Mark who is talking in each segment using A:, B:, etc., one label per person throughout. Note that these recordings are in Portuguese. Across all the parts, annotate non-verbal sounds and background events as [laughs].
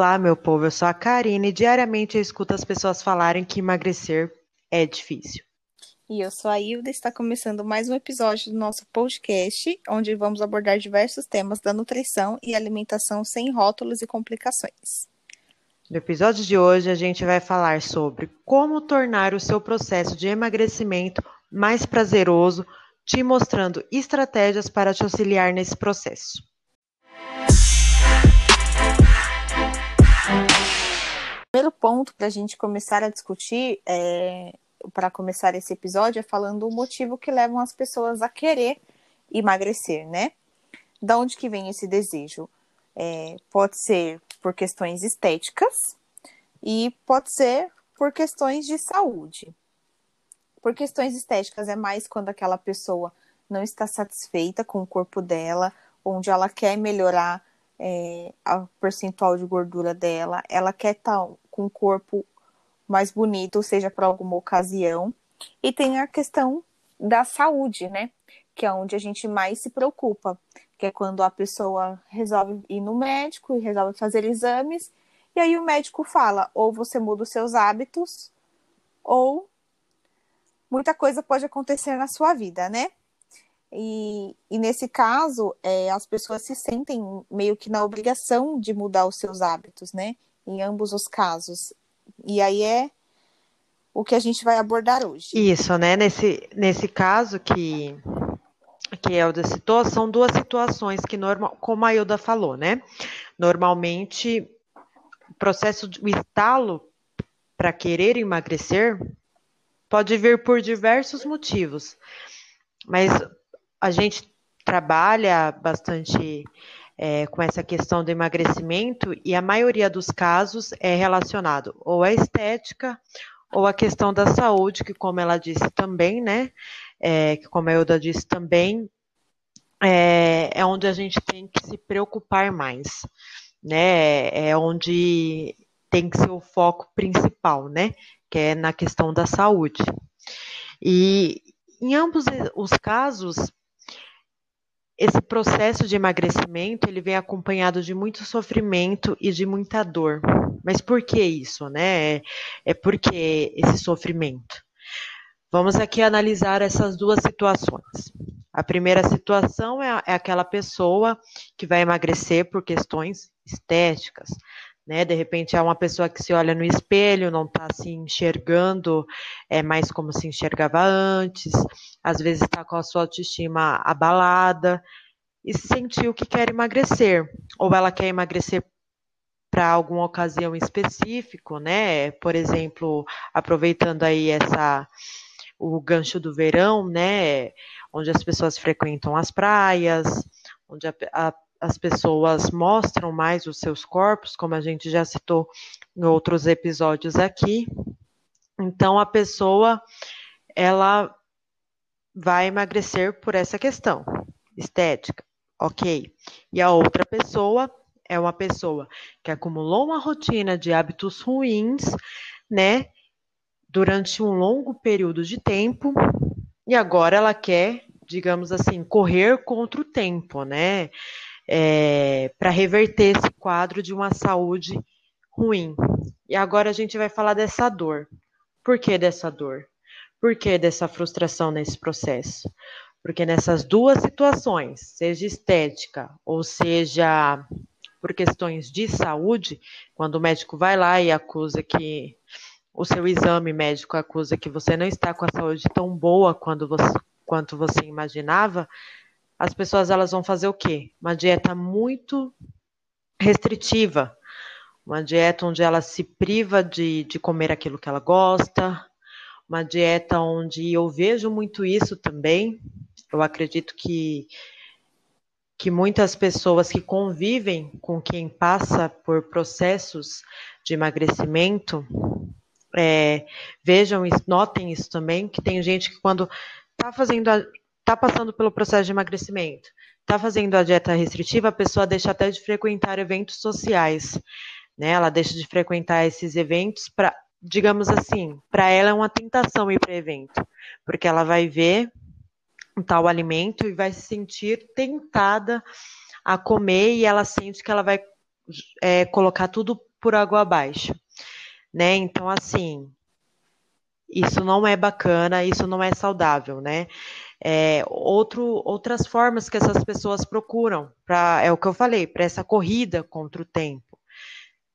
A: Olá, meu povo, eu sou a Karine e diariamente eu escuto as pessoas falarem que emagrecer é difícil.
B: E eu sou a Hilda e está começando mais um episódio do nosso podcast, onde vamos abordar diversos temas da nutrição e alimentação sem rótulos e complicações.
A: No episódio de hoje, a gente vai falar sobre como tornar o seu processo de emagrecimento mais prazeroso, te mostrando estratégias para te auxiliar nesse processo.
B: Primeiro ponto para a gente começar a discutir, é, para começar esse episódio, é falando o motivo que levam as pessoas a querer emagrecer, né? Da onde que vem esse desejo? É, pode ser por questões estéticas e pode ser por questões de saúde. Por questões estéticas é mais quando aquela pessoa não está satisfeita com o corpo dela, onde ela quer melhorar é, a percentual de gordura dela, ela quer estar tá com o corpo mais bonito, seja por alguma ocasião. E tem a questão da saúde, né? Que é onde a gente mais se preocupa, que é quando a pessoa resolve ir no médico e resolve fazer exames, e aí o médico fala: ou você muda os seus hábitos, ou muita coisa pode acontecer na sua vida, né? E, e nesse caso, é, as pessoas se sentem meio que na obrigação de mudar os seus hábitos, né? Em ambos os casos. E aí é o que a gente vai abordar hoje.
A: Isso, né? Nesse, nesse caso que, que Elda citou, são duas situações que, normal, como a Ilda falou, né? Normalmente, o processo, o estalo para querer emagrecer pode vir por diversos motivos. Mas a gente trabalha bastante é, com essa questão do emagrecimento e a maioria dos casos é relacionado ou à estética ou à questão da saúde, que como ela disse também, né, é, que como a Euda disse também, é, é onde a gente tem que se preocupar mais, né, é onde tem que ser o foco principal, né, que é na questão da saúde. E em ambos os casos, esse processo de emagrecimento ele vem acompanhado de muito sofrimento e de muita dor. Mas por que isso, né? É, é porque esse sofrimento. Vamos aqui analisar essas duas situações. A primeira situação é, é aquela pessoa que vai emagrecer por questões estéticas, né? De repente é uma pessoa que se olha no espelho, não está se enxergando é mais como se enxergava antes, às vezes está com a sua autoestima abalada e sentiu que quer emagrecer, ou ela quer emagrecer para alguma ocasião específico, né? Por exemplo, aproveitando aí essa o gancho do verão, né? Onde as pessoas frequentam as praias, onde a, a, as pessoas mostram mais os seus corpos, como a gente já citou em outros episódios aqui. Então a pessoa ela vai emagrecer por essa questão estética, ok? E a outra pessoa é uma pessoa que acumulou uma rotina de hábitos ruins, né? Durante um longo período de tempo e agora ela quer, digamos assim, correr contra o tempo, né? É, para reverter esse quadro de uma saúde ruim. E agora a gente vai falar dessa dor. Por que dessa dor? Por que dessa frustração nesse processo? Porque nessas duas situações, seja estética ou seja por questões de saúde, quando o médico vai lá e acusa que o seu exame médico acusa que você não está com a saúde tão boa quando você, quanto você imaginava, as pessoas elas vão fazer o quê? Uma dieta muito restritiva, uma dieta onde ela se priva de, de comer aquilo que ela gosta, uma dieta onde eu vejo muito isso também. Eu acredito que que muitas pessoas que convivem com quem passa por processos de emagrecimento é, vejam notem isso também, que tem gente que quando está fazendo está passando pelo processo de emagrecimento, está fazendo a dieta restritiva, a pessoa deixa até de frequentar eventos sociais, né? Ela deixa de frequentar esses eventos para digamos assim, para ela é uma tentação ir para evento, porque ela vai ver um tal alimento e vai se sentir tentada a comer e ela sente que ela vai é, colocar tudo por água abaixo, né? Então, assim, isso não é bacana, isso não é saudável, né? É, outro, outras formas que essas pessoas procuram, pra, é o que eu falei, para essa corrida contra o tempo,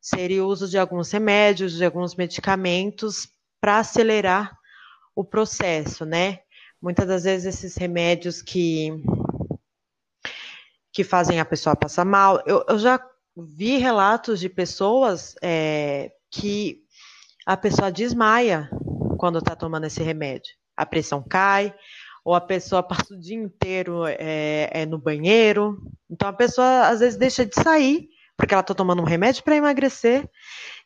A: seria o uso de alguns remédios, de alguns medicamentos para acelerar o processo, né? Muitas das vezes esses remédios que que fazem a pessoa passar mal. Eu, eu já vi relatos de pessoas é, que a pessoa desmaia quando está tomando esse remédio. A pressão cai, ou a pessoa [laughs] passa o dia inteiro é, é no banheiro. Então a pessoa às vezes deixa de sair porque ela está tomando um remédio para emagrecer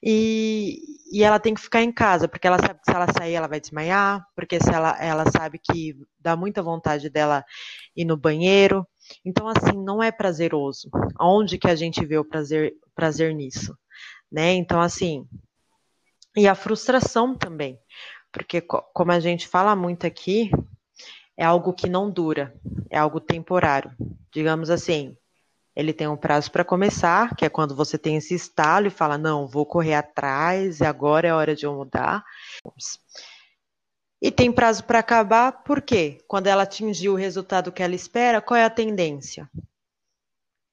A: e, e ela tem que ficar em casa, porque ela sabe que se ela sair ela vai desmaiar, porque se ela, ela sabe que dá muita vontade dela ir no banheiro. Então, assim, não é prazeroso. Onde que a gente vê o prazer, prazer nisso? Né? Então, assim, e a frustração também, porque como a gente fala muito aqui, é algo que não dura, é algo temporário. Digamos assim, ele tem um prazo para começar, que é quando você tem esse estalo e fala: não, vou correr atrás, e agora é hora de eu mudar. E tem prazo para acabar, por quê? Quando ela atingir o resultado que ela espera, qual é a tendência?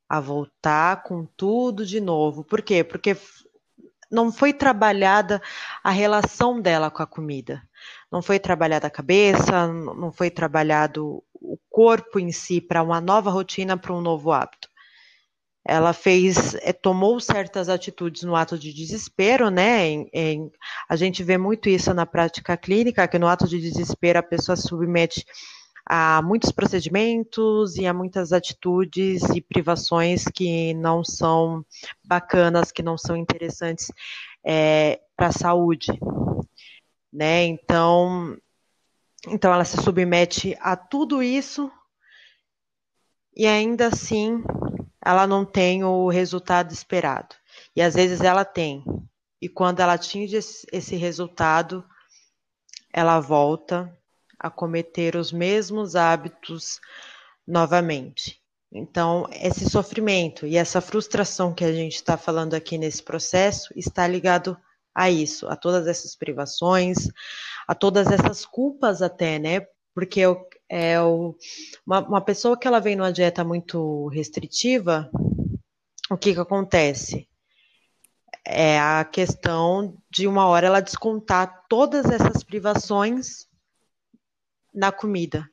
A: A voltar com tudo de novo. Por quê? Porque não foi trabalhada a relação dela com a comida. Não foi trabalhada a cabeça, não foi trabalhado o corpo em si para uma nova rotina, para um novo hábito ela fez, é, tomou certas atitudes no ato de desespero, né? Em, em, a gente vê muito isso na prática clínica, que no ato de desespero a pessoa submete a muitos procedimentos e a muitas atitudes e privações que não são bacanas, que não são interessantes é, para a saúde, né? Então, então ela se submete a tudo isso e ainda assim ela não tem o resultado esperado. E às vezes ela tem. E quando ela atinge esse resultado, ela volta a cometer os mesmos hábitos novamente. Então, esse sofrimento e essa frustração que a gente está falando aqui nesse processo está ligado a isso, a todas essas privações, a todas essas culpas até, né? Porque é o, uma, uma, pessoa que ela vem numa dieta muito restritiva, o que, que acontece? É a questão de uma hora ela descontar todas essas privações na comida.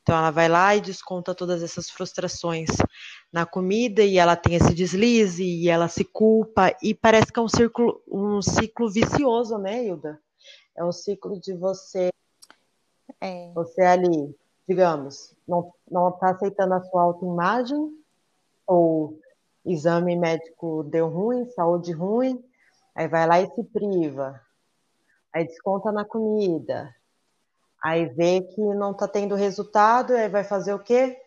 A: Então ela vai lá e desconta todas essas frustrações na comida e ela tem esse deslize e ela se culpa e parece que é um ciclo, um ciclo vicioso, né, Hilda? É um ciclo de você é. Você ali, digamos, não está aceitando a sua autoimagem, ou exame médico deu ruim, saúde ruim, aí vai lá e se priva, aí desconta na comida, aí vê que não está tendo resultado, aí vai fazer o quê?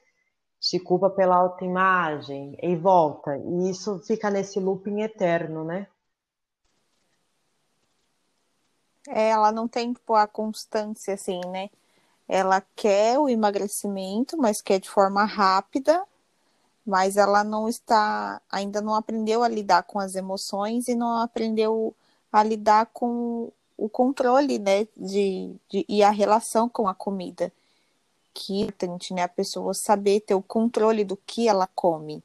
A: Se culpa pela autoimagem e volta. E isso fica nesse looping eterno, né?
B: É, ela não tem tipo, a constância, assim, né? ela quer o emagrecimento, mas quer de forma rápida, mas ela não está, ainda não aprendeu a lidar com as emoções e não aprendeu a lidar com o controle, né, de, de e a relação com a comida. Que é importante, né, a pessoa saber ter o controle do que ela come.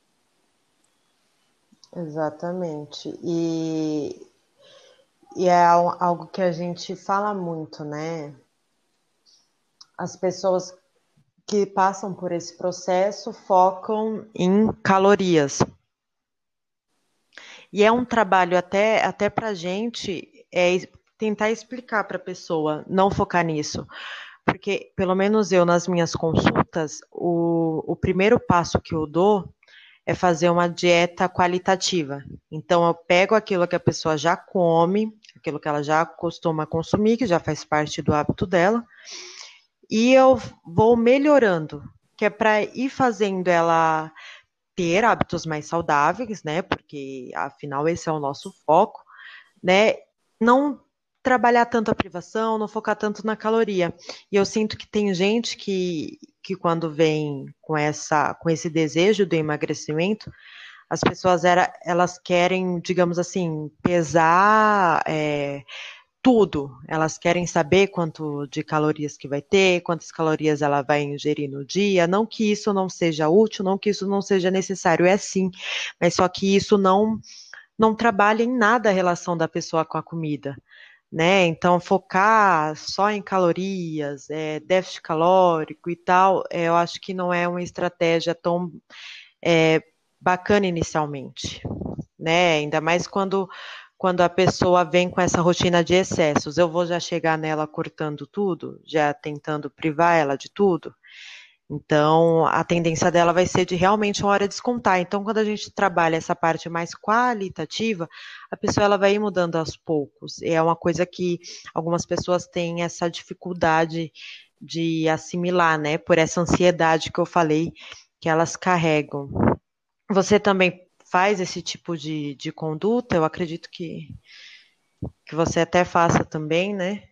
A: Exatamente. E, e é algo que a gente fala muito, né? as pessoas que passam por esse processo focam em calorias. E é um trabalho até, até para a gente é, tentar explicar para a pessoa, não focar nisso. Porque, pelo menos eu, nas minhas consultas, o, o primeiro passo que eu dou é fazer uma dieta qualitativa. Então, eu pego aquilo que a pessoa já come, aquilo que ela já costuma consumir, que já faz parte do hábito dela, e eu vou melhorando, que é para ir fazendo ela ter hábitos mais saudáveis, né? Porque afinal esse é o nosso foco, né? Não trabalhar tanto a privação, não focar tanto na caloria. E eu sinto que tem gente que, que quando vem com essa com esse desejo do emagrecimento, as pessoas era, elas querem, digamos assim, pesar é, tudo. Elas querem saber quanto de calorias que vai ter, quantas calorias ela vai ingerir no dia. Não que isso não seja útil, não que isso não seja necessário, é sim, mas só que isso não não trabalha em nada a relação da pessoa com a comida. Né? Então, focar só em calorias, é, déficit calórico e tal, é, eu acho que não é uma estratégia tão é, bacana inicialmente, né? Ainda mais quando quando a pessoa vem com essa rotina de excessos, eu vou já chegar nela cortando tudo, já tentando privar ela de tudo. Então, a tendência dela vai ser de realmente uma hora descontar. Então, quando a gente trabalha essa parte mais qualitativa, a pessoa ela vai ir mudando aos poucos. É uma coisa que algumas pessoas têm essa dificuldade de assimilar, né? Por essa ansiedade que eu falei que elas carregam. Você também faz esse tipo de, de conduta, eu acredito que, que você até faça também, né?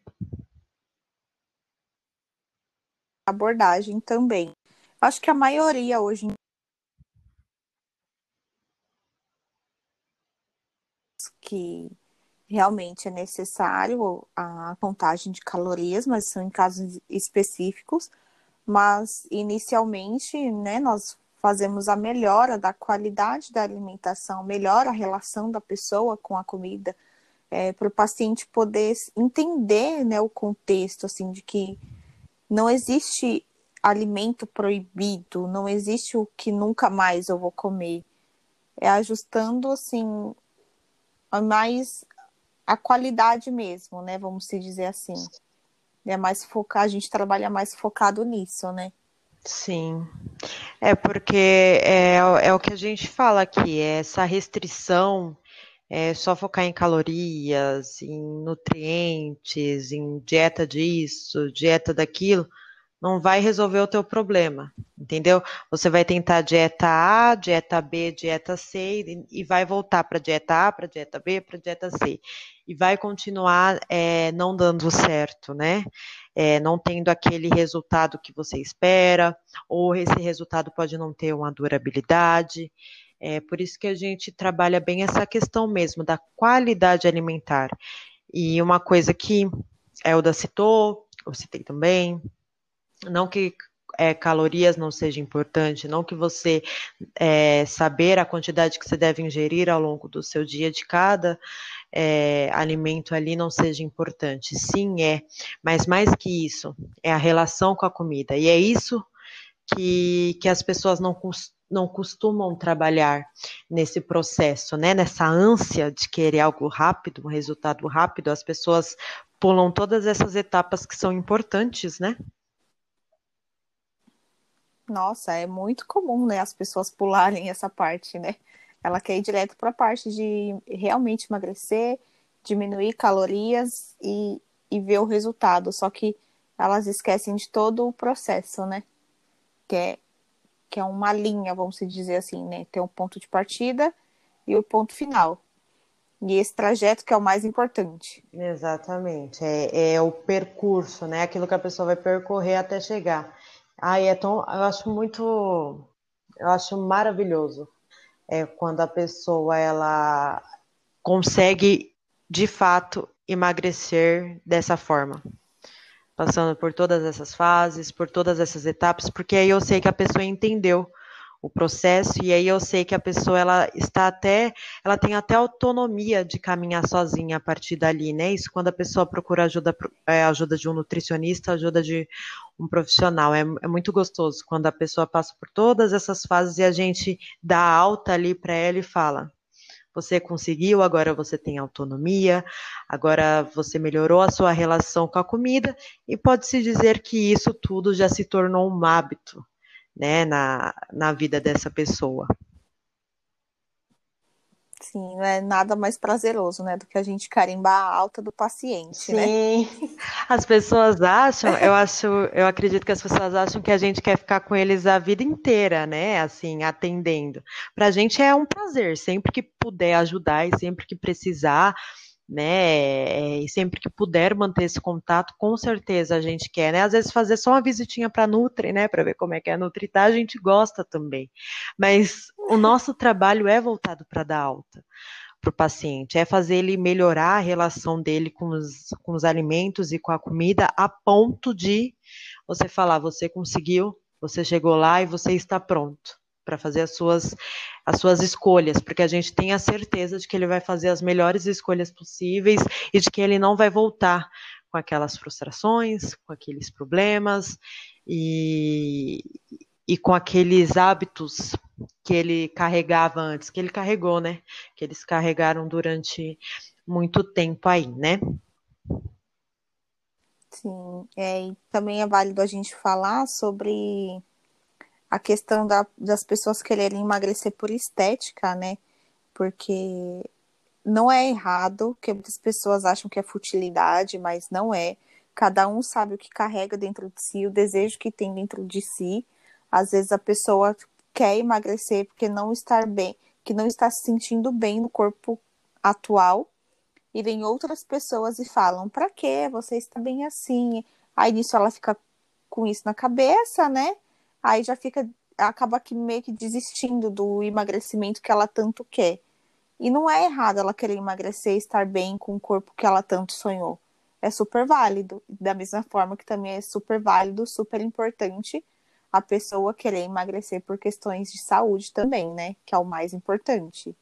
B: Abordagem também. Acho que a maioria hoje que realmente é necessário a contagem de calorias, mas são em casos específicos. Mas inicialmente, né, nós fazemos a melhora da qualidade da alimentação, melhora a relação da pessoa com a comida, é, para o paciente poder entender né, o contexto, assim, de que não existe alimento proibido, não existe o que nunca mais eu vou comer. É ajustando, assim, mais a qualidade mesmo, né? Vamos se dizer assim. É mais focar, a gente trabalha mais focado nisso, né?
A: Sim, é porque é, é o que a gente fala aqui, é essa restrição, é só focar em calorias, em nutrientes, em dieta disso, dieta daquilo, não vai resolver o teu problema, entendeu? Você vai tentar dieta A, dieta B, dieta C e vai voltar para dieta A, para dieta B, para dieta C e vai continuar é, não dando certo, né? É, não tendo aquele resultado que você espera, ou esse resultado pode não ter uma durabilidade. É por isso que a gente trabalha bem essa questão mesmo da qualidade alimentar. E uma coisa que Elda citou, eu citei também, não que é, calorias não seja importante, não que você é, saber a quantidade que você deve ingerir ao longo do seu dia de cada é, alimento ali não seja importante. Sim, é, mas mais que isso, é a relação com a comida. E é isso que, que as pessoas não, não costumam trabalhar nesse processo, né? Nessa ânsia de querer algo rápido, um resultado rápido, as pessoas pulam todas essas etapas que são importantes, né?
B: Nossa, é muito comum, né, as pessoas pularem essa parte, né? Ela quer ir direto para a parte de realmente emagrecer, diminuir calorias e, e ver o resultado. Só que elas esquecem de todo o processo, né? Que é, que é uma linha, vamos dizer assim, né? Tem um ponto de partida e o ponto final. E esse trajeto que é o mais importante.
A: Exatamente. É, é o percurso, né? Aquilo que a pessoa vai percorrer até chegar. Ai, é tão, eu acho muito, eu acho maravilhoso é quando a pessoa ela consegue de fato emagrecer dessa forma, passando por todas essas fases, por todas essas etapas, porque aí eu sei que a pessoa entendeu o processo e aí eu sei que a pessoa ela está até ela tem até autonomia de caminhar sozinha a partir dali, né? Isso quando a pessoa procura ajuda é, ajuda de um nutricionista, ajuda de um profissional é, é muito gostoso quando a pessoa passa por todas essas fases e a gente dá alta ali para ela e fala você conseguiu, agora você tem autonomia, agora você melhorou a sua relação com a comida e pode-se dizer que isso tudo já se tornou um hábito, né, na, na vida dessa pessoa.
B: Sim, não é nada mais prazeroso, né, do que a gente carimbar a alta do paciente,
A: Sim. né? Sim. As pessoas acham, eu acho, eu acredito que as pessoas acham que a gente quer ficar com eles a vida inteira, né, assim, atendendo. Pra gente é um prazer, sempre que puder ajudar e sempre que precisar, né? E sempre que puder manter esse contato, com certeza a gente quer, né? Às vezes fazer só uma visitinha para Nutri, né? Para ver como é que é a Nutri tá, a gente gosta também. Mas o nosso trabalho é voltado para dar alta para o paciente, é fazer ele melhorar a relação dele com os, com os alimentos e com a comida a ponto de você falar, você conseguiu, você chegou lá e você está pronto para fazer as suas, as suas escolhas, porque a gente tem a certeza de que ele vai fazer as melhores escolhas possíveis e de que ele não vai voltar com aquelas frustrações, com aqueles problemas e, e com aqueles hábitos que ele carregava antes, que ele carregou, né? Que eles carregaram durante muito tempo aí, né?
B: Sim, é, e também é válido a gente falar sobre a questão da, das pessoas quererem emagrecer por estética, né? Porque não é errado, que muitas pessoas acham que é futilidade, mas não é. Cada um sabe o que carrega dentro de si, o desejo que tem dentro de si. Às vezes a pessoa quer emagrecer porque não está bem, que não está se sentindo bem no corpo atual. E vem outras pessoas e falam: "Para quê? Você está bem assim?". Aí nisso ela fica com isso na cabeça, né? Aí já fica, acaba que meio que desistindo do emagrecimento que ela tanto quer. E não é errado ela querer emagrecer e estar bem com o corpo que ela tanto sonhou. É super válido. Da mesma forma que também é super válido, super importante a pessoa querer emagrecer por questões de saúde também, né? Que é o mais importante.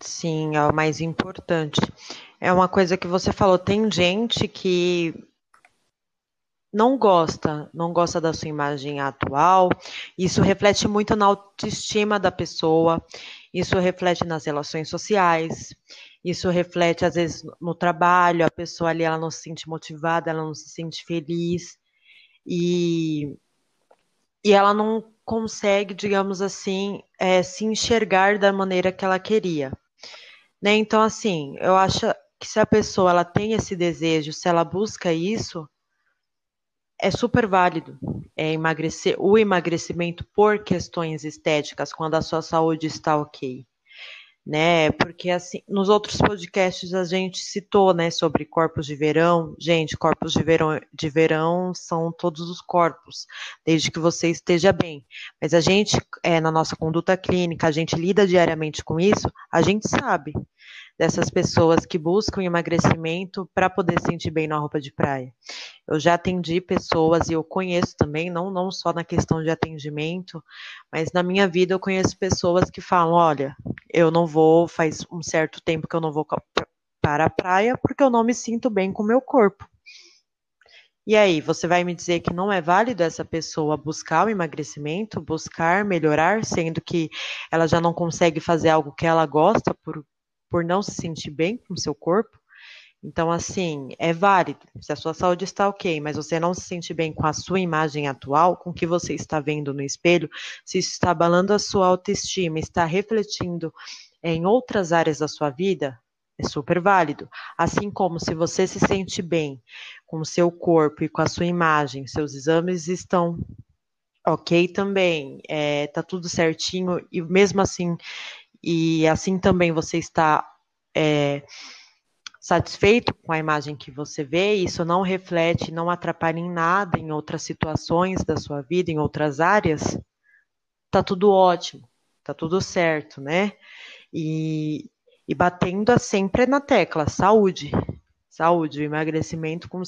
A: Sim, é o mais importante. É uma coisa que você falou, tem gente que não gosta, não gosta da sua imagem atual. Isso reflete muito na autoestima da pessoa, isso reflete nas relações sociais, isso reflete às vezes no trabalho, a pessoa ali ela não se sente motivada, ela não se sente feliz e e ela não consegue, digamos assim, é, se enxergar da maneira que ela queria. Né? Então, assim, eu acho que se a pessoa ela tem esse desejo, se ela busca isso, é super válido é, emagrecer o emagrecimento por questões estéticas quando a sua saúde está ok. Né? Porque assim, nos outros podcasts a gente citou, né, sobre corpos de verão. Gente, corpos de verão, de verão são todos os corpos, desde que você esteja bem. Mas a gente, é, na nossa conduta clínica, a gente lida diariamente com isso, a gente sabe dessas pessoas que buscam emagrecimento para poder se sentir bem na roupa de praia. Eu já atendi pessoas e eu conheço também, não, não só na questão de atendimento, mas na minha vida eu conheço pessoas que falam: olha, eu não vou, faz um certo tempo que eu não vou para a praia porque eu não me sinto bem com o meu corpo. E aí, você vai me dizer que não é válido essa pessoa buscar o emagrecimento, buscar melhorar, sendo que ela já não consegue fazer algo que ela gosta por, por não se sentir bem com o seu corpo. Então, assim, é válido. Se a sua saúde está ok, mas você não se sente bem com a sua imagem atual, com o que você está vendo no espelho, se isso está abalando a sua autoestima, está refletindo em outras áreas da sua vida, é super válido. Assim como se você se sente bem com o seu corpo e com a sua imagem, seus exames estão ok também, é, tudo certinho, e mesmo assim e assim também você está é, satisfeito com a imagem que você vê, isso não reflete, não atrapalha em nada em outras situações da sua vida, em outras áreas, tá tudo ótimo, tá tudo certo, né? E, e batendo sempre na tecla, saúde, saúde, emagrecimento com,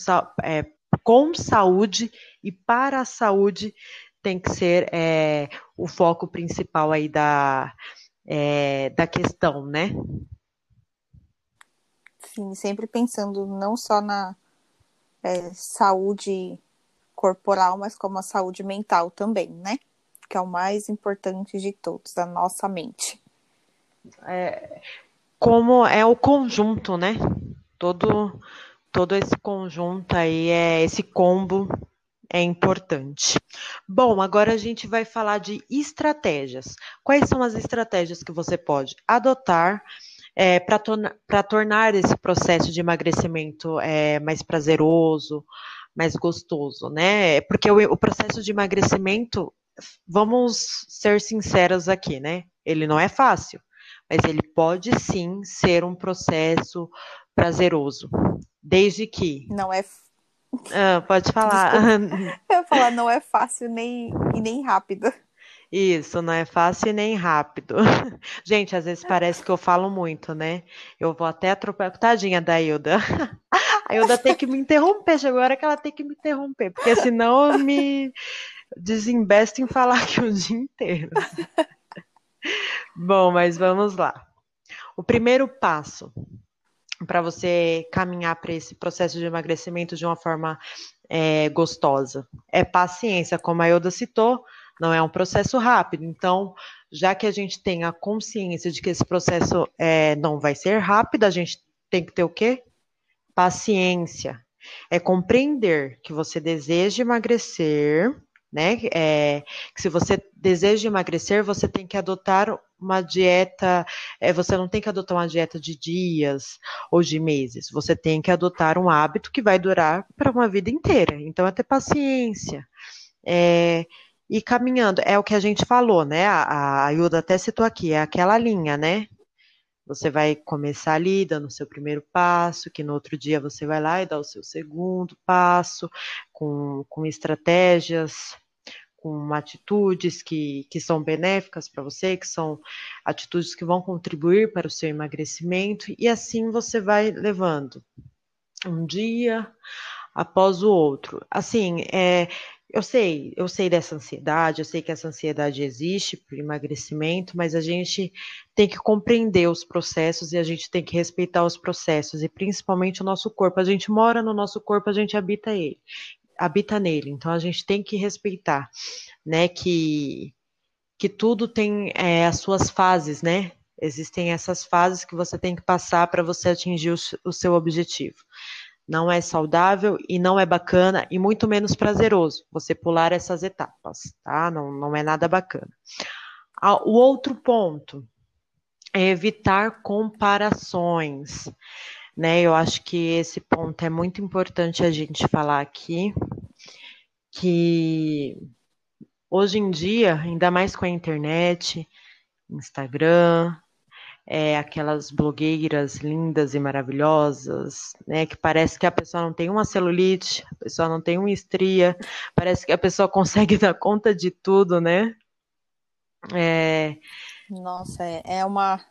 A: é, com saúde e para a saúde tem que ser é, o foco principal aí da, é, da questão, né?
B: Sim, sempre pensando não só na é, saúde corporal, mas como a saúde mental também, né? Que é o mais importante de todos, a nossa mente.
A: É, como é o conjunto, né? Todo, todo esse conjunto aí, é esse combo é importante. Bom, agora a gente vai falar de estratégias. Quais são as estratégias que você pode adotar é, para torna, tornar esse processo de emagrecimento é, mais prazeroso, mais gostoso, né? Porque o, o processo de emagrecimento, vamos ser sinceros aqui, né? Ele não é fácil. mas ele pode sim ser um processo prazeroso, desde que.
B: Não é.
A: Ah, pode falar. [laughs]
B: Eu ia falar, não é fácil nem, e nem rápido.
A: Isso, não é fácil nem rápido. [laughs] Gente, às vezes parece que eu falo muito, né? Eu vou até atropelar. Tadinha da Ilda. [laughs] A Ilda tem que me interromper. Chegou a hora que ela tem que me interromper, porque senão eu me desinvesto em falar aqui o dia inteiro. Bom, mas vamos lá. O primeiro passo para você caminhar para esse processo de emagrecimento de uma forma é, gostosa é paciência, como a Ilda citou não é um processo rápido. Então, já que a gente tem a consciência de que esse processo é, não vai ser rápido, a gente tem que ter o quê? Paciência. É compreender que você deseja emagrecer, né? É, que se você deseja emagrecer, você tem que adotar uma dieta. É, você não tem que adotar uma dieta de dias ou de meses. Você tem que adotar um hábito que vai durar para uma vida inteira. Então, é ter paciência. É, e caminhando, é o que a gente falou, né? A, a Ilda até citou aqui, é aquela linha, né? Você vai começar ali dando o seu primeiro passo, que no outro dia você vai lá e dá o seu segundo passo, com, com estratégias, com atitudes que, que são benéficas para você, que são atitudes que vão contribuir para o seu emagrecimento, e assim você vai levando um dia após o outro. Assim, é, eu sei, eu sei dessa ansiedade, eu sei que essa ansiedade existe para emagrecimento, mas a gente tem que compreender os processos e a gente tem que respeitar os processos e principalmente o nosso corpo. A gente mora no nosso corpo, a gente habita ele, habita nele. Então a gente tem que respeitar, né? Que que tudo tem é, as suas fases, né? Existem essas fases que você tem que passar para você atingir o, o seu objetivo não é saudável e não é bacana e muito menos prazeroso você pular essas etapas, tá? Não, não é nada bacana. O outro ponto é evitar comparações, né? Eu acho que esse ponto é muito importante a gente falar aqui, que hoje em dia, ainda mais com a internet, Instagram, é, aquelas blogueiras lindas e maravilhosas, né? Que parece que a pessoa não tem uma celulite, a pessoa não tem uma estria, parece que a pessoa consegue [laughs] dar conta de tudo, né?
B: É... Nossa, é, é uma,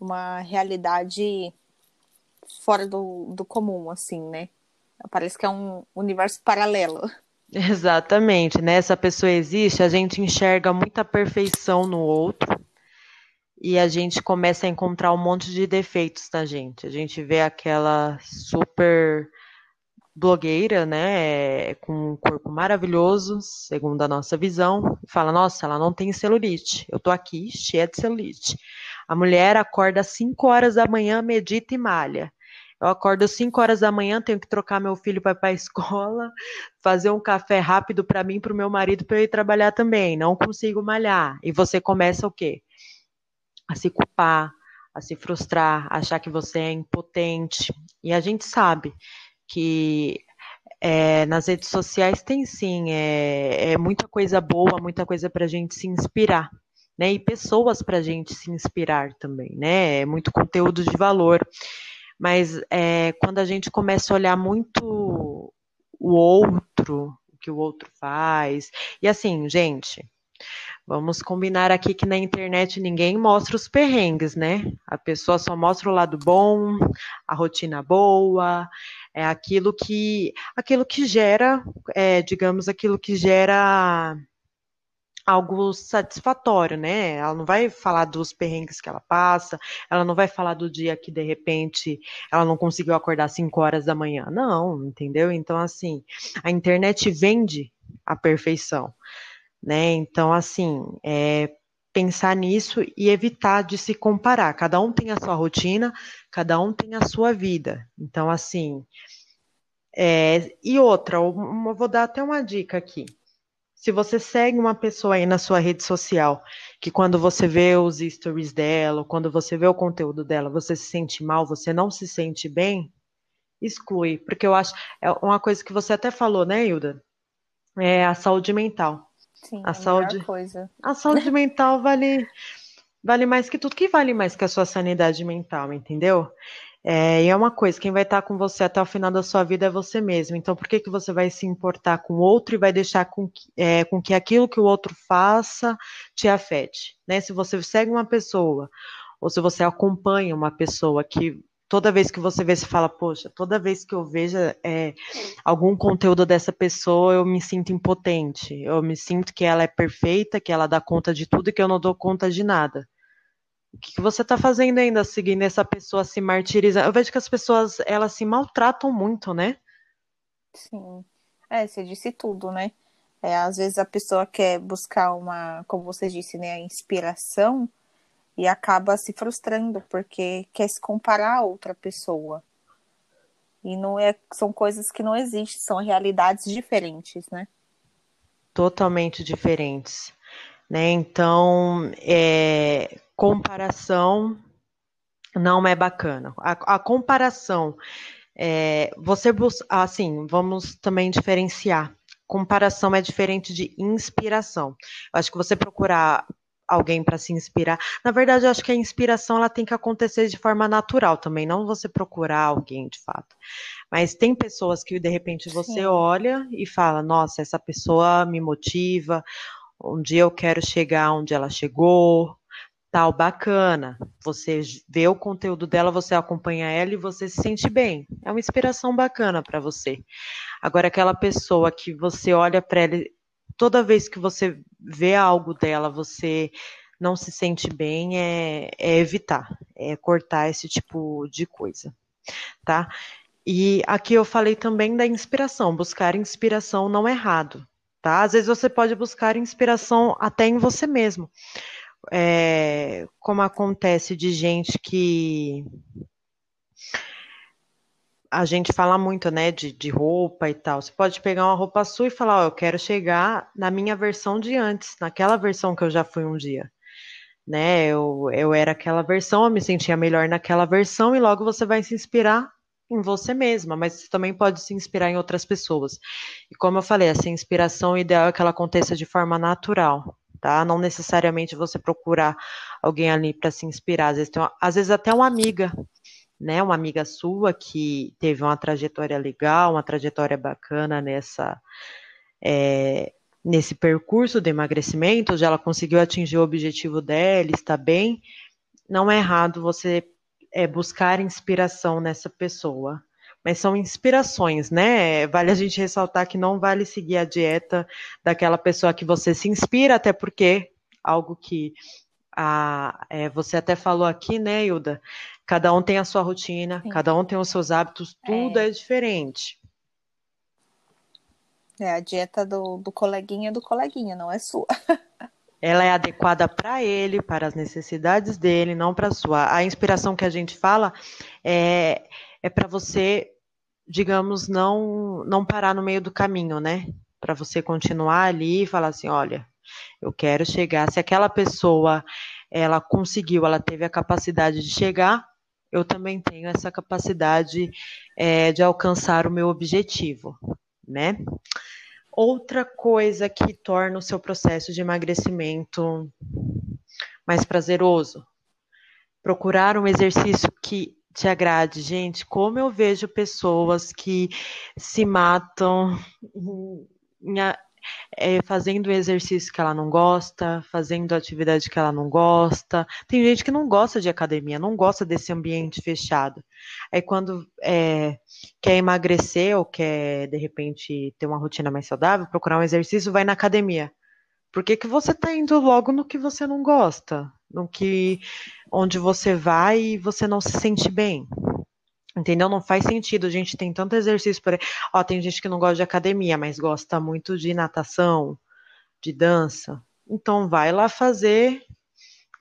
B: uma realidade fora do, do comum, assim, né? Parece que é um universo paralelo.
A: Exatamente, né? Essa pessoa existe, a gente enxerga muita perfeição no outro, e a gente começa a encontrar um monte de defeitos na gente. A gente vê aquela super blogueira, né, com um corpo maravilhoso, segundo a nossa visão, e fala: "Nossa, ela não tem celulite. Eu tô aqui cheia de celulite". A mulher acorda às 5 horas da manhã, medita e malha. Eu acordo às 5 horas da manhã, tenho que trocar meu filho para ir para a [laughs] escola, fazer um café rápido para mim, para o meu marido, para eu ir trabalhar também. Não consigo malhar. E você começa o quê? a se culpar, a se frustrar, a achar que você é impotente. E a gente sabe que é, nas redes sociais tem sim, é, é muita coisa boa, muita coisa para a gente se inspirar. Né, e pessoas para a gente se inspirar também, né? É muito conteúdo de valor. Mas é, quando a gente começa a olhar muito o outro, o que o outro faz, e assim, gente, Vamos combinar aqui que na internet ninguém mostra os perrengues, né? A pessoa só mostra o lado bom, a rotina boa, é aquilo que, aquilo que gera, é, digamos, aquilo que gera algo satisfatório, né? Ela não vai falar dos perrengues que ela passa, ela não vai falar do dia que de repente ela não conseguiu acordar às 5 horas da manhã. Não, entendeu? Então, assim, a internet vende a perfeição né? Então, assim, é pensar nisso e evitar de se comparar. Cada um tem a sua rotina, cada um tem a sua vida. Então, assim, é, e outra, eu vou dar até uma dica aqui. Se você segue uma pessoa aí na sua rede social, que quando você vê os stories dela, quando você vê o conteúdo dela, você se sente mal, você não se sente bem, exclui. Porque eu acho, é uma coisa que você até falou, né, Hilda? É a saúde mental.
B: Sim, a, a saúde, coisa.
A: A saúde mental vale vale mais que tudo. que vale mais que a sua sanidade mental, entendeu? É, e é uma coisa, quem vai estar com você até o final da sua vida é você mesmo. Então, por que, que você vai se importar com o outro e vai deixar com que, é, com que aquilo que o outro faça te afete? Né? Se você segue uma pessoa, ou se você acompanha uma pessoa que toda vez que você vê, você fala, poxa, toda vez que eu vejo é, algum conteúdo dessa pessoa, eu me sinto impotente. Eu me sinto que ela é perfeita, que ela dá conta de tudo e que eu não dou conta de nada. O que, você está fazendo ainda seguindo essa pessoa se martirizar? Eu vejo que as pessoas, elas se maltratam muito, né?
B: Sim. É, você disse tudo, né? É, às vezes a pessoa quer buscar uma, como você disse, né, a inspiração e acaba se frustrando porque quer se comparar a outra pessoa. E não é, são coisas que não existem, são realidades diferentes, né?
A: Totalmente diferentes. Né? Então, é, comparação não é bacana. A, a comparação, é, você busca, assim, vamos também diferenciar. Comparação é diferente de inspiração. Eu acho que você procurar alguém para se inspirar. Na verdade, eu acho que a inspiração ela tem que acontecer de forma natural também, não você procurar alguém de fato. Mas tem pessoas que de repente você Sim. olha e fala: "Nossa, essa pessoa me motiva, um dia eu quero chegar onde ela chegou, tal, bacana. Você vê o conteúdo dela, você acompanha ela e você se sente bem. É uma inspiração bacana para você. Agora, aquela pessoa que você olha para ela, toda vez que você vê algo dela, você não se sente bem, é, é evitar, é cortar esse tipo de coisa, tá? E aqui eu falei também da inspiração. Buscar inspiração não errado tá? Às vezes você pode buscar inspiração até em você mesmo. É, como acontece de gente que a gente fala muito, né, de, de roupa e tal. Você pode pegar uma roupa sua e falar, ó, eu quero chegar na minha versão de antes, naquela versão que eu já fui um dia. Né, eu, eu era aquela versão, eu me sentia melhor naquela versão, e logo você vai se inspirar em você mesma, mas você também pode se inspirar em outras pessoas. E como eu falei, essa inspiração ideal é que ela aconteça de forma natural, tá? Não necessariamente você procurar alguém ali para se inspirar. Às vezes, uma, às vezes até uma amiga, né? Uma amiga sua que teve uma trajetória legal, uma trajetória bacana nessa. É, nesse percurso de emagrecimento, já ela conseguiu atingir o objetivo dela, está bem, não é errado você é, buscar inspiração nessa pessoa. Mas são inspirações, né? Vale a gente ressaltar que não vale seguir a dieta daquela pessoa que você se inspira, até porque algo que a, é, você até falou aqui, né, Hilda? Cada um tem a sua rotina, Sim. cada um tem os seus hábitos, tudo é, é diferente.
B: É a dieta do, do coleguinha do coleguinha, não é sua. [laughs]
A: ela é adequada para ele, para as necessidades dele, não para a sua. A inspiração que a gente fala é, é para você, digamos, não não parar no meio do caminho, né? Para você continuar ali e falar assim, olha, eu quero chegar. Se aquela pessoa ela conseguiu, ela teve a capacidade de chegar, eu também tenho essa capacidade é, de alcançar o meu objetivo, né? outra coisa que torna o seu processo de emagrecimento mais prazeroso. Procurar um exercício que te agrade. Gente, como eu vejo pessoas que se matam é, fazendo exercício que ela não gosta, fazendo atividade que ela não gosta. Tem gente que não gosta de academia, não gosta desse ambiente fechado. Aí quando é, quer emagrecer ou quer, de repente, ter uma rotina mais saudável, procurar um exercício, vai na academia. Por que, que você está indo logo no que você não gosta? No que onde você vai e você não se sente bem? Entendeu? Não faz sentido. A gente tem tanto exercício por. Ó, tem gente que não gosta de academia, mas gosta muito de natação, de dança. Então vai lá fazer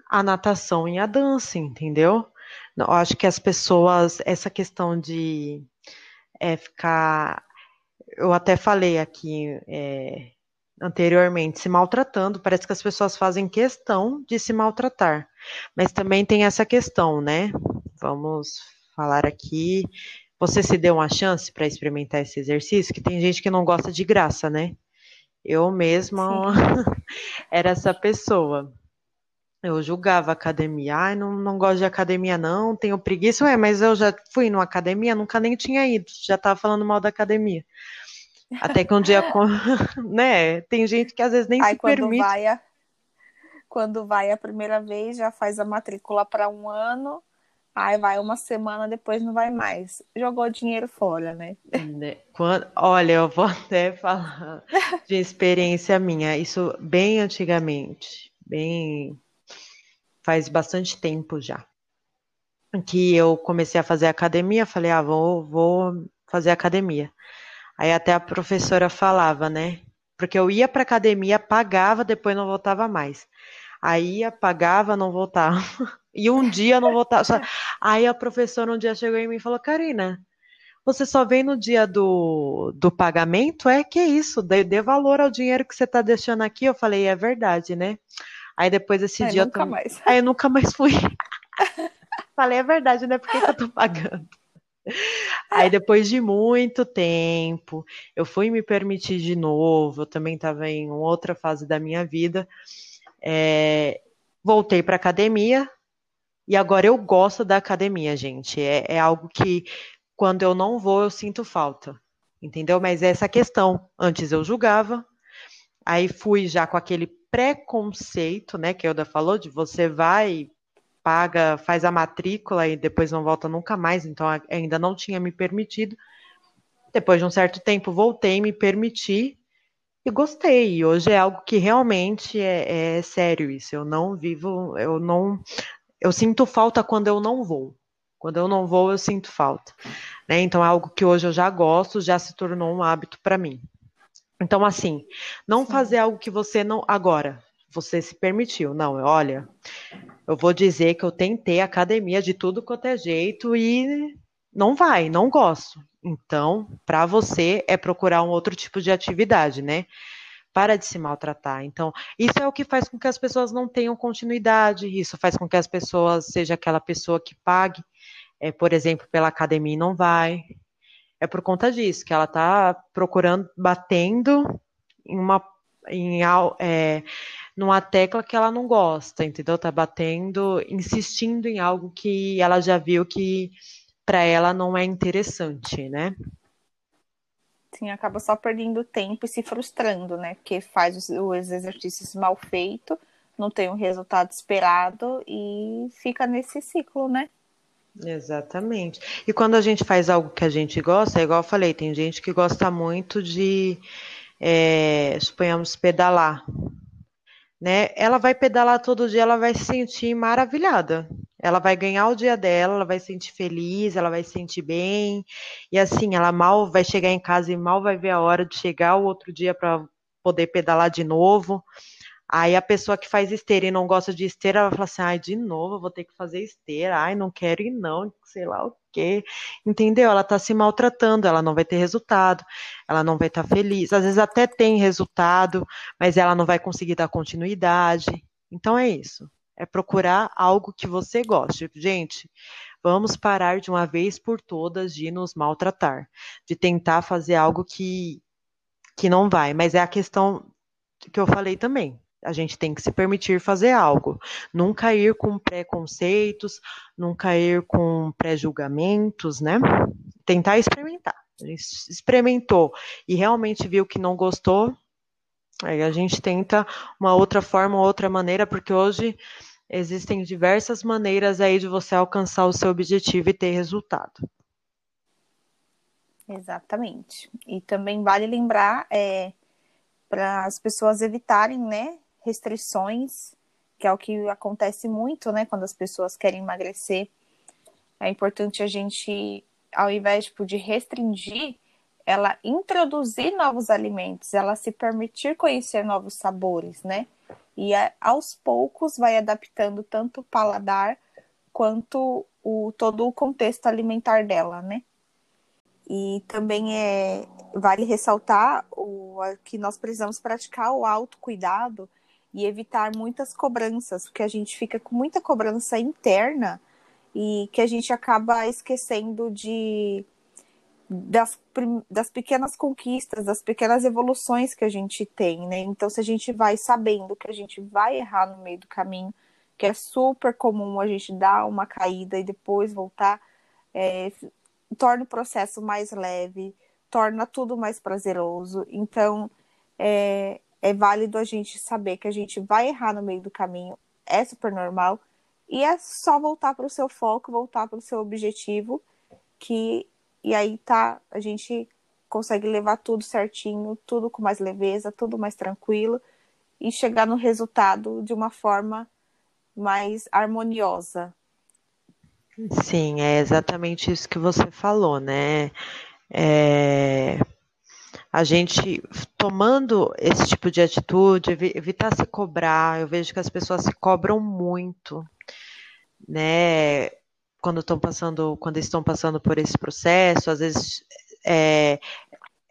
A: a natação e a dança, entendeu? Eu acho que as pessoas, essa questão de é, ficar. Eu até falei aqui é, anteriormente, se maltratando, parece que as pessoas fazem questão de se maltratar. Mas também tem essa questão, né? Vamos falar aqui. Você se deu uma chance para experimentar esse exercício? Que tem gente que não gosta de graça, né? Eu mesma [laughs] era essa pessoa. Eu julgava academia. Ai, não, não gosto de academia, não, tenho preguiça. Ué, mas eu já fui numa academia, nunca nem tinha ido, já estava falando mal da academia. Até que um dia, [laughs] né? Tem gente que às vezes nem
B: Aí,
A: se
B: quando
A: permite.
B: vai a... quando vai a primeira vez, já faz a matrícula para um ano, aí vai uma semana, depois não vai mais. Jogou dinheiro fora, né?
A: Né? Quando- olha, eu vou [laughs] até falar de experiência minha. Isso bem antigamente, bem faz bastante tempo já. Que eu comecei a fazer academia, falei, ah, vou, vou fazer academia. Aí até a professora falava, né? Porque eu ia para academia, pagava, depois não voltava mais. Aí ia, pagava, não voltava. [laughs] E um dia não voltava. Só- Aí a professora um dia chegou em mim e falou, Karina, você só vem no dia do, do pagamento? É que isso, dê, dê valor ao dinheiro que você está deixando aqui. Eu falei, é verdade, né? Aí depois desse
B: Aí
A: dia eu
B: nunca
A: tam-
B: mais.
A: Aí eu nunca mais fui. [laughs] Falei, é verdade, né? Por que que eu tô pagando? Aí depois de muito tempo, eu fui me permitir de novo. Eu também estava em outra fase da minha vida. É, voltei para academia e agora eu gosto da academia, gente. É, é algo que quando eu não vou, eu sinto falta. Entendeu? Mas é essa questão. Antes eu julgava, aí fui já com aquele preconceito, né, que a Elda falou, de você vai, paga, faz a matrícula e depois não volta nunca mais, então ainda não tinha me permitido. Depois de um certo tempo, voltei, me permiti e gostei. E hoje é algo que realmente é, é sério isso. Eu não vivo, eu não, eu sinto falta quando eu não vou. Quando eu não vou, eu sinto falta. Né? Então é algo que hoje eu já gosto, já se tornou um hábito para mim. Então, assim, não
B: Sim.
A: fazer algo que você não. Agora, você se permitiu. Não, olha, eu vou dizer que eu tentei academia de tudo quanto é jeito e não vai, não gosto. Então, para você é procurar um outro tipo de atividade, né? Para de se maltratar. Então, isso é o que faz com que as pessoas não tenham continuidade, isso faz com que as pessoas seja aquela pessoa que pague, é, por exemplo, pela academia e não vai. É por conta disso, que ela está procurando, batendo em uma, em, é, numa tecla que ela não gosta, entendeu? Tá batendo, insistindo em algo que ela já viu que para ela não é interessante, né?
B: Sim, acaba só perdendo tempo e se frustrando, né? Porque faz os, os exercícios mal feitos, não tem o resultado esperado e fica nesse ciclo, né?
A: Exatamente. E quando a gente faz algo que a gente gosta, é igual eu falei, tem gente que gosta muito de, é, suponhamos, pedalar, né? Ela vai pedalar todo dia, ela vai se sentir maravilhada. Ela vai ganhar o dia dela, ela vai se sentir feliz, ela vai se sentir bem. E assim, ela mal vai chegar em casa e mal vai ver a hora de chegar o outro dia para poder pedalar de novo. Aí a pessoa que faz esteira e não gosta de esteira, ela fala assim, ai, de novo, vou ter que fazer esteira, ai, não quero ir não, sei lá o quê. Entendeu? Ela tá se maltratando, ela não vai ter resultado, ela não vai estar feliz. Às vezes até tem resultado, mas ela não vai conseguir dar continuidade. Então é isso. É procurar algo que você goste. Gente, vamos parar de uma vez por todas de nos maltratar, de tentar fazer algo que, que não vai. Mas é a questão que eu falei também. A gente tem que se permitir fazer algo. Nunca ir com preconceitos, nunca ir com pré-julgamentos, né? Tentar experimentar. A gente experimentou e realmente viu que não gostou, aí a gente tenta uma outra forma, outra maneira, porque hoje existem diversas maneiras aí de você alcançar o seu objetivo e ter resultado.
B: Exatamente. E também vale lembrar é, para as pessoas evitarem, né, restrições, que é o que acontece muito, né, quando as pessoas querem emagrecer. É importante a gente, ao invés tipo, de restringir, ela introduzir novos alimentos, ela se permitir conhecer novos sabores, né? E a- aos poucos vai adaptando tanto o paladar quanto o, todo o contexto alimentar dela, né? E também é, vale ressaltar o, que nós precisamos praticar o autocuidado e evitar muitas cobranças, porque a gente fica com muita cobrança interna e que a gente acaba esquecendo de das, das pequenas conquistas, das pequenas evoluções que a gente tem, né? Então, se a gente vai sabendo que a gente vai errar no meio do caminho, que é super comum a gente dar uma caída e depois voltar, é, torna o processo mais leve, torna tudo mais prazeroso. Então, é, é válido a gente saber que a gente vai errar no meio do caminho, é super normal, e é só voltar para o seu foco, voltar para o seu objetivo, que e aí tá, a gente consegue levar tudo certinho, tudo com mais leveza, tudo mais tranquilo e chegar no resultado de uma forma mais harmoniosa.
A: Sim, é exatamente isso que você falou, né? É... A gente tomando esse tipo de atitude, evitar se cobrar, eu vejo que as pessoas se cobram muito, né? Quando estão passando, quando estão passando por esse processo, às vezes é,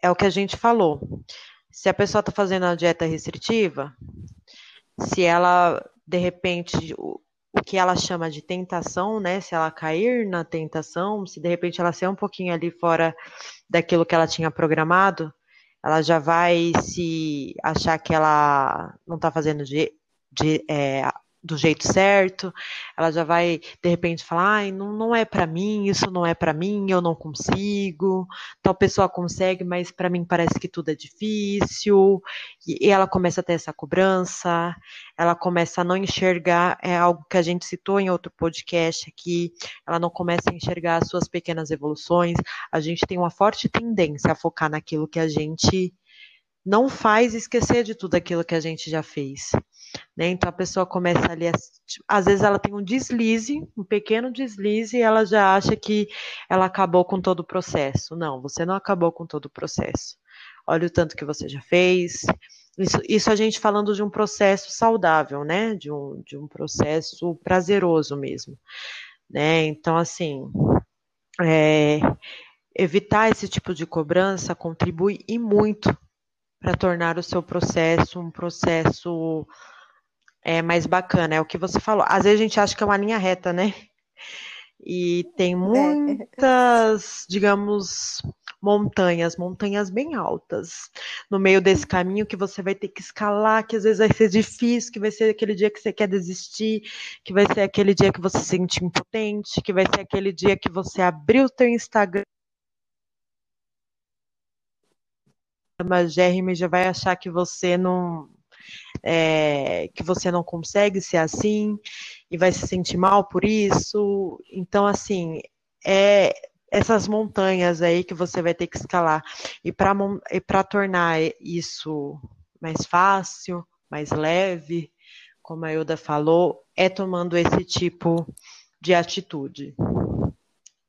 A: é o que a gente falou. Se a pessoa está fazendo a dieta restritiva, se ela de repente o que ela chama de tentação, né? Se ela cair na tentação, se de repente ela ser um pouquinho ali fora daquilo que ela tinha programado, ela já vai se achar que ela não está fazendo de, de é, do jeito certo, ela já vai de repente falar, ai, não, não é para mim, isso não é para mim, eu não consigo, tal pessoa consegue, mas para mim parece que tudo é difícil, e, e, ela começa a ter essa cobrança, ela começa a não enxergar, é algo que a gente citou em outro podcast aqui, ela não começa a enxergar as suas pequenas evoluções, a gente tem uma forte tendência a focar naquilo que a gente não faz esquecer de tudo aquilo que a gente já fez. Né? Então a pessoa começa ali, a, às vezes ela tem um deslize, um pequeno deslize, e ela já acha que ela acabou com todo o processo. Não, você não acabou com todo o processo. Olha o tanto que você já fez. Isso, isso a gente falando de um processo saudável, né? De um, de um processo prazeroso mesmo. Né? Então, assim, é, evitar esse tipo de cobrança contribui e muito para tornar o seu processo um processo é mais bacana, é o que você falou. Às vezes a gente acha que é uma linha reta, né? E tem é. muitas, digamos, montanhas, montanhas bem altas no meio desse caminho que você vai ter que escalar, que às vezes vai ser difícil, que vai ser aquele dia que você quer desistir, que vai ser aquele dia que você se sente impotente, que vai ser aquele dia que você abriu o teu Instagram mas Jeremy já vai achar que você não é, que você não consegue ser assim e vai se sentir mal por isso. Então, assim, é essas montanhas aí que você vai ter que escalar. E para tornar isso mais fácil, mais leve, como a Ilda falou, é tomando esse tipo de atitude.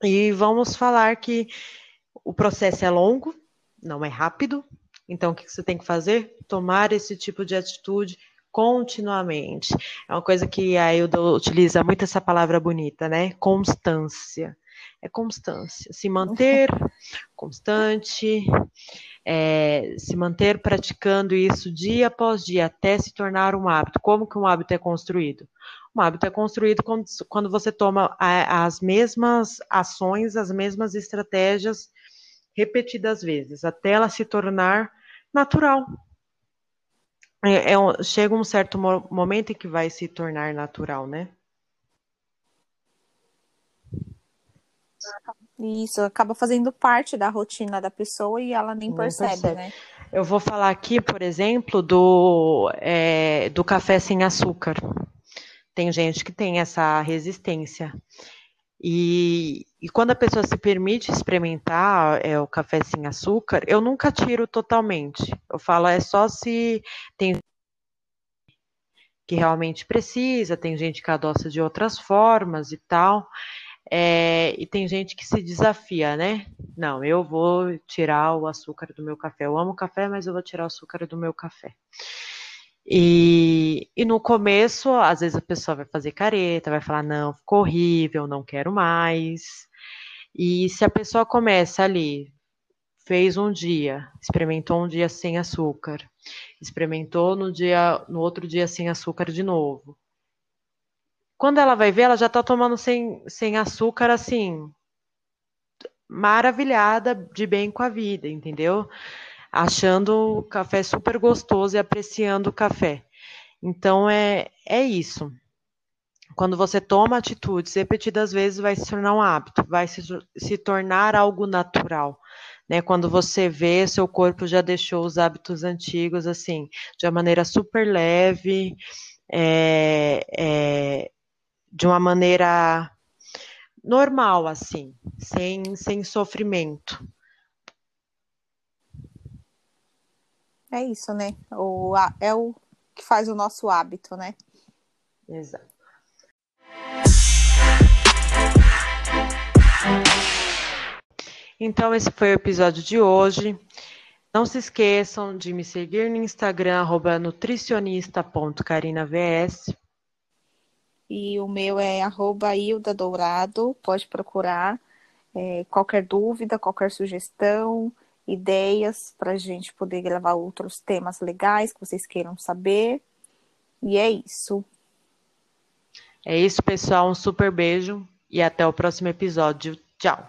A: E vamos falar que o processo é longo, não é rápido, então, o que você tem que fazer? Tomar esse tipo de atitude continuamente. É uma coisa que a Ilda utiliza muito essa palavra bonita, né? Constância. É constância. Se manter [laughs] constante, é, se manter praticando isso dia após dia, até se tornar um hábito. Como que um hábito é construído? Um hábito é construído quando, quando você toma as mesmas ações, as mesmas estratégias repetidas vezes, até ela se tornar natural. É, é, chega um certo mo momento em que vai se tornar natural, né?
B: Isso, acaba fazendo parte da rotina da pessoa e ela nem percebe, percebe, né?
A: Eu vou falar aqui, por exemplo, do, é, do café sem açúcar. Tem gente que tem essa resistência. E, e quando a pessoa se permite experimentar é, o café sem açúcar, eu nunca tiro totalmente. Eu falo, é só se tem que realmente precisa, tem gente que adoça de outras formas e tal. É, e tem gente que se desafia, né? Não, eu vou tirar o açúcar do meu café. Eu amo café, mas eu vou tirar o açúcar do meu café. E, e no começo, às vezes a pessoa vai fazer careta, vai falar, não, ficou horrível, não quero mais. E se a pessoa começa ali, fez um dia, experimentou um dia sem açúcar, experimentou no dia, no outro dia sem açúcar de novo. Quando ela vai ver, ela já está tomando sem, sem açúcar assim, maravilhada de bem com a vida, entendeu? Achando o café super gostoso e apreciando o café. Então é, é isso. quando você toma atitudes repetidas vezes, vai se tornar um hábito, vai se, se tornar algo natural. Né, quando você vê, seu corpo já deixou os hábitos antigos, assim, de uma maneira super leve, é, é, de uma maneira normal, assim, sem, sem sofrimento.
B: É isso, né? O, é o que faz o nosso hábito, né?
A: Exato. Então, esse foi o episódio de hoje. Não se esqueçam de me seguir no Instagram, nutricionista.carinavs.
B: E o meu é arroba Hilda Dourado, pode procurar. É, qualquer dúvida, qualquer sugestão, ideias para a gente poder gravar outros temas legais que vocês queiram saber. E é isso.
A: É isso, pessoal. Um super beijo e até o próximo episódio. Tchau.